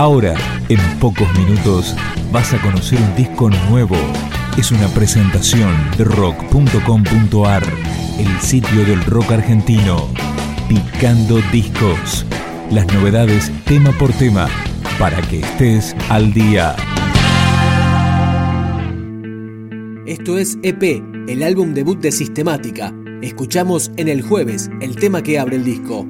Ahora, en pocos minutos, vas a conocer un disco nuevo. Es una presentación de rock.com.ar, el sitio del rock argentino. Picando discos. Las novedades tema por tema, para que estés al día. Esto es EP, el álbum debut de Sistemática. Escuchamos en el jueves el tema que abre el disco.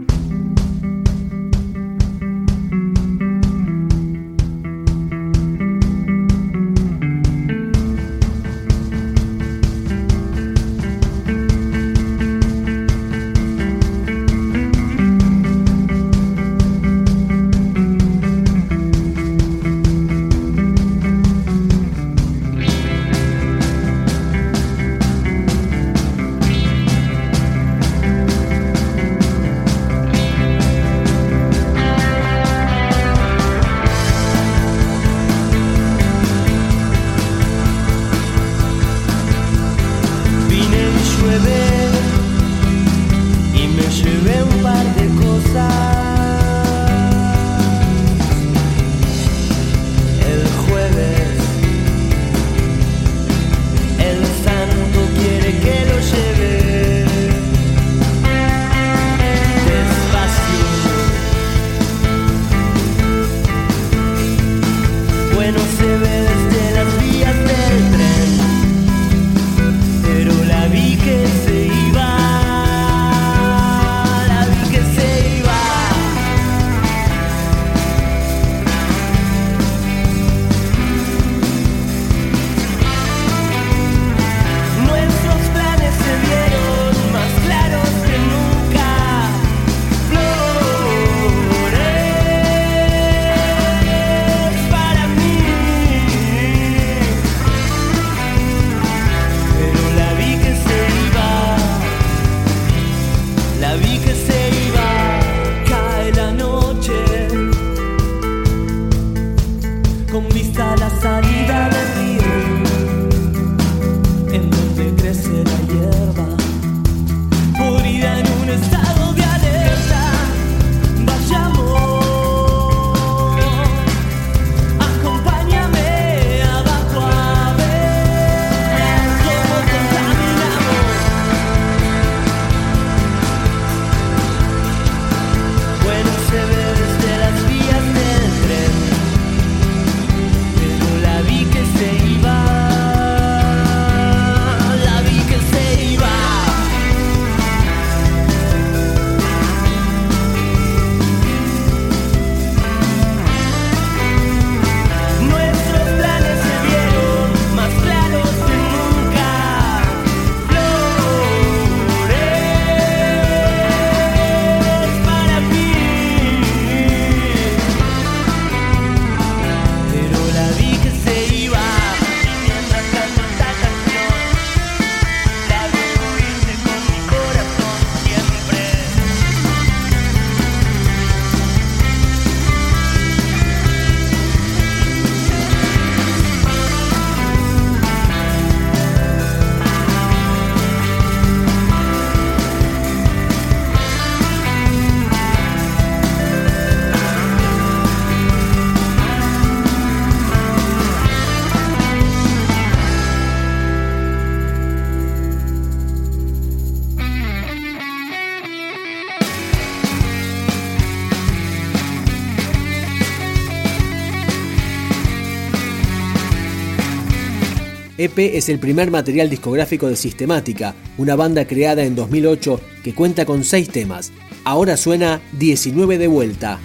EP es el primer material discográfico de Sistemática, una banda creada en 2008 que cuenta con seis temas. Ahora suena 19 de vuelta.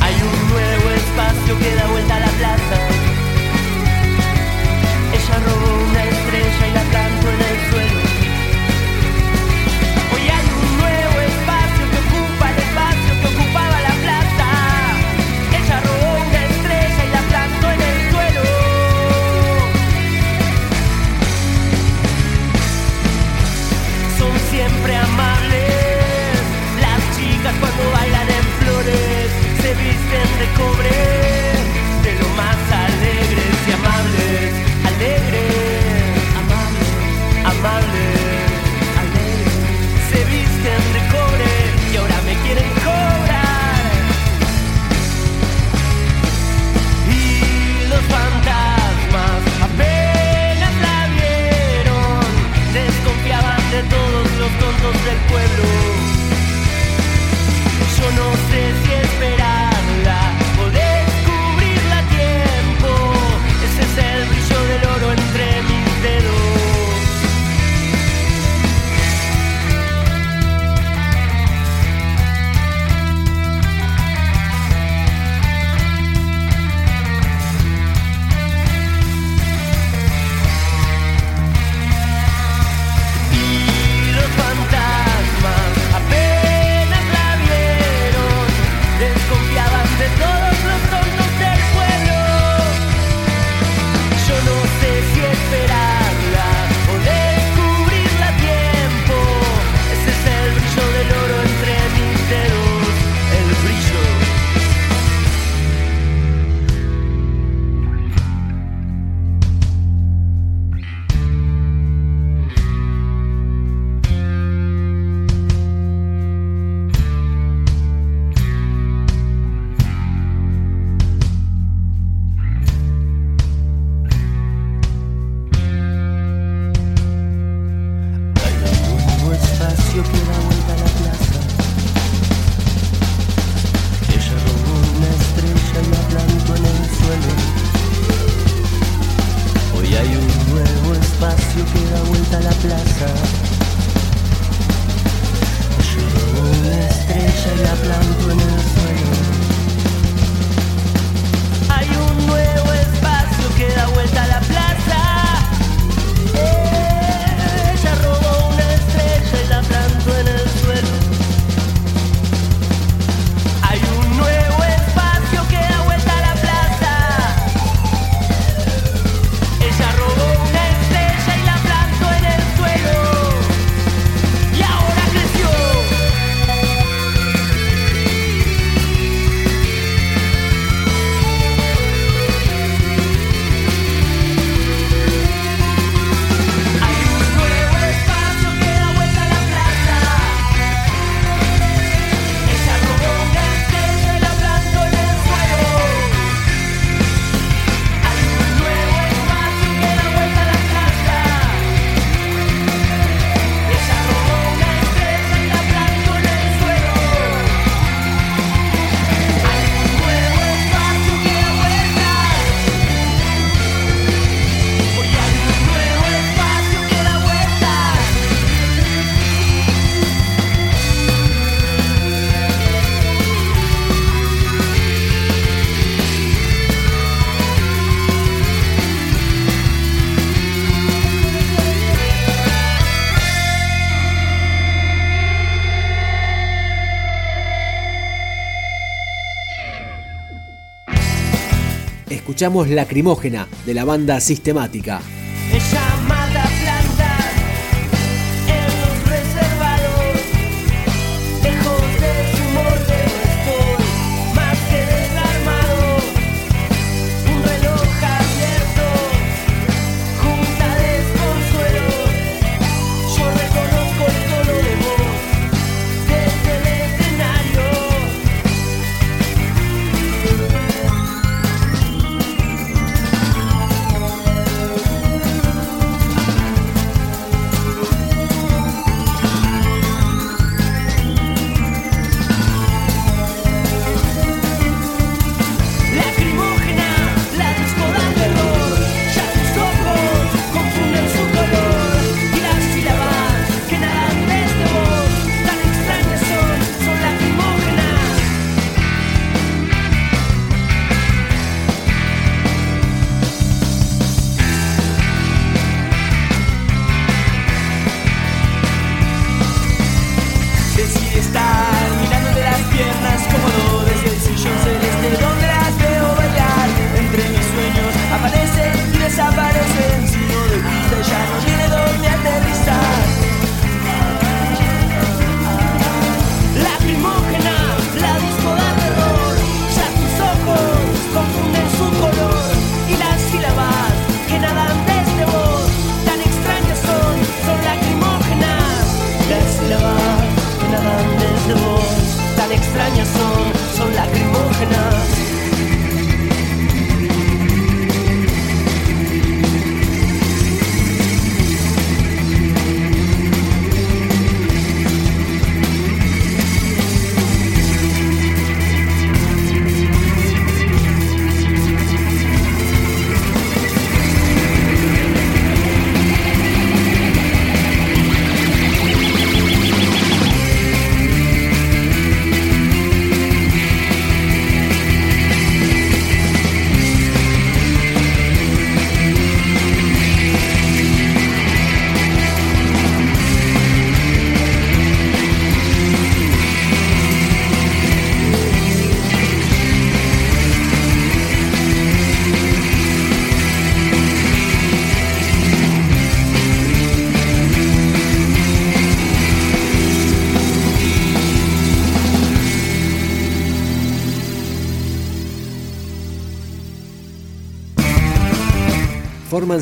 Hay un nuevo espacio que da vuelta a la plaza. London. escuchamos Lacrimógena de la banda Sistemática.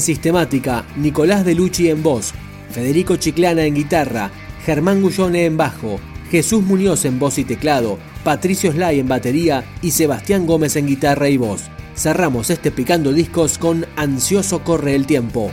Sistemática, Nicolás Delucci en voz, Federico Chiclana en guitarra, Germán Gullone en bajo, Jesús Muñoz en voz y teclado, Patricio Slay en batería y Sebastián Gómez en guitarra y voz. Cerramos este Picando Discos con Ansioso Corre el Tiempo.